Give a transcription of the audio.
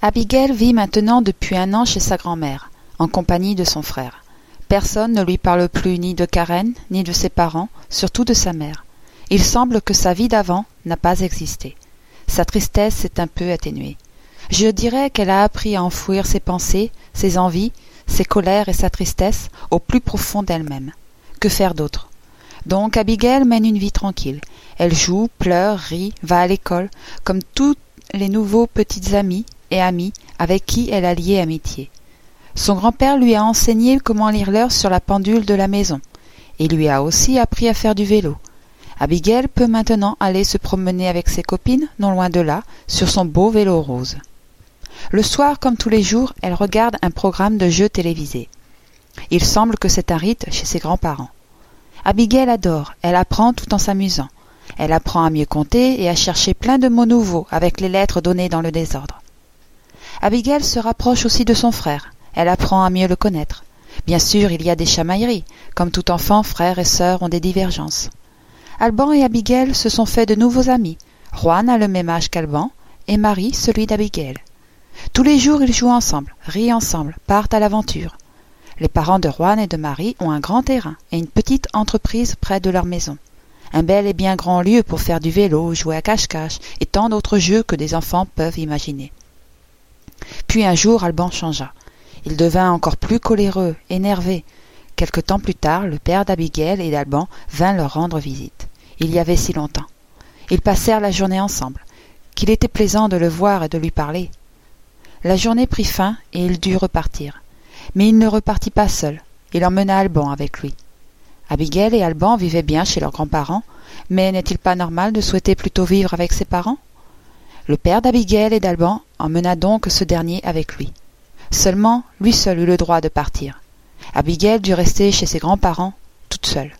Abigail vit maintenant depuis un an chez sa grand-mère, en compagnie de son frère. Personne ne lui parle plus ni de Karen, ni de ses parents, surtout de sa mère. Il semble que sa vie d'avant n'a pas existé. Sa tristesse s'est un peu atténuée. Je dirais qu'elle a appris à enfouir ses pensées, ses envies, ses colères et sa tristesse au plus profond d'elle-même. Que faire d'autre? Donc Abigail mène une vie tranquille. Elle joue, pleure, rit, va à l'école, comme tous les nouveaux petits amis et amis avec qui elle a lié amitié. Son grand-père lui a enseigné comment lire l'heure sur la pendule de la maison, et lui a aussi appris à faire du vélo. Abigail peut maintenant aller se promener avec ses copines, non loin de là, sur son beau vélo rose. Le soir, comme tous les jours, elle regarde un programme de jeux télévisés. Il semble que c'est un rite chez ses grands-parents. Abigail adore, elle apprend tout en s'amusant. Elle apprend à mieux compter et à chercher plein de mots nouveaux avec les lettres données dans le désordre. Abigail se rapproche aussi de son frère. Elle apprend à mieux le connaître. Bien sûr, il y a des chamailleries. Comme tout enfant, frères et sœurs ont des divergences. Alban et Abigail se sont fait de nouveaux amis. Juan a le même âge qu'Alban et Marie celui d'Abigail. Tous les jours, ils jouent ensemble, rient ensemble, partent à l'aventure. Les parents de Juan et de Marie ont un grand terrain et une petite entreprise près de leur maison. Un bel et bien grand lieu pour faire du vélo, jouer à cache-cache et tant d'autres jeux que des enfants peuvent imaginer. Puis un jour, Alban changea. Il devint encore plus coléreux, énervé. Quelque temps plus tard, le père d'Abigail et d'Alban vint leur rendre visite. Il y avait si longtemps. Ils passèrent la journée ensemble, qu'il était plaisant de le voir et de lui parler. La journée prit fin et il dut repartir. Mais il ne repartit pas seul. Il emmena Alban avec lui. Abigail et Alban vivaient bien chez leurs grands-parents, mais n'est-il pas normal de souhaiter plutôt vivre avec ses parents? Le père d'Abigail et d'Alban emmena donc ce dernier avec lui. Seulement, lui seul eut le droit de partir. Abigail dut rester chez ses grands-parents, toute seule.